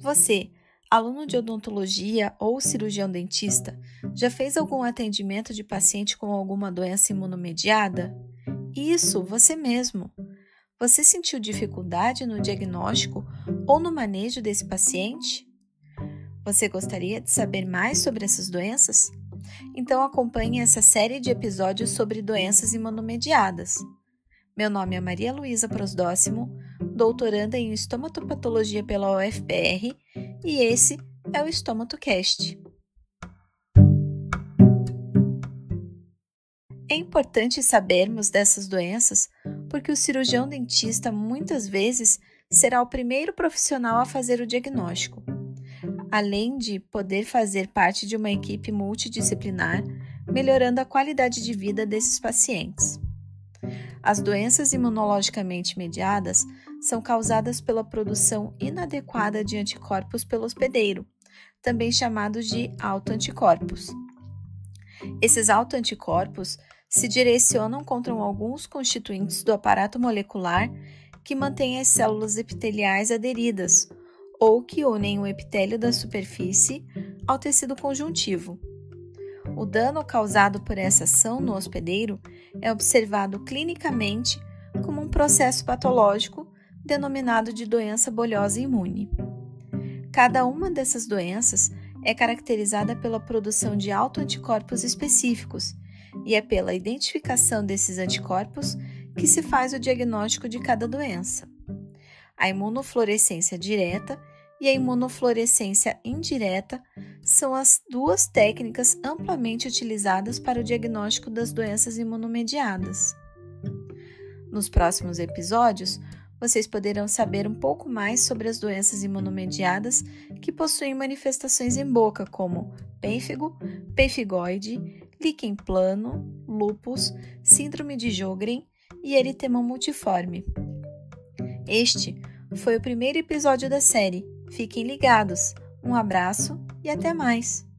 Você, aluno de odontologia ou cirurgião dentista, já fez algum atendimento de paciente com alguma doença imunomediada? Isso, você mesmo. Você sentiu dificuldade no diagnóstico ou no manejo desse paciente? Você gostaria de saber mais sobre essas doenças? Então acompanhe essa série de episódios sobre doenças imunomediadas. Meu nome é Maria Luísa Prosdóximo, doutoranda em estomatopatologia pela UFPR, e esse é o EstomatoCast. É importante sabermos dessas doenças porque o cirurgião dentista muitas vezes será o primeiro profissional a fazer o diagnóstico além de poder fazer parte de uma equipe multidisciplinar, melhorando a qualidade de vida desses pacientes. As doenças imunologicamente mediadas são causadas pela produção inadequada de anticorpos pelo hospedeiro, também chamados de autoanticorpos. Esses autoanticorpos se direcionam contra alguns constituintes do aparato molecular que mantêm as células epiteliais aderidas ou que unem o epitélio da superfície ao tecido conjuntivo. O dano causado por essa ação no hospedeiro é observado clinicamente como um processo patológico denominado de doença bolhosa imune. Cada uma dessas doenças é caracterizada pela produção de autoanticorpos específicos e é pela identificação desses anticorpos que se faz o diagnóstico de cada doença. A imunofluorescência direta e a imunofluorescência indireta são as duas técnicas amplamente utilizadas para o diagnóstico das doenças imunomediadas. Nos próximos episódios, vocês poderão saber um pouco mais sobre as doenças imunomediadas que possuem manifestações em boca, como pênfigo, pemphigoide, líquen plano, lúpus, síndrome de Jogren e eritema multiforme. Este foi o primeiro episódio da série Fiquem ligados. Um abraço e até mais!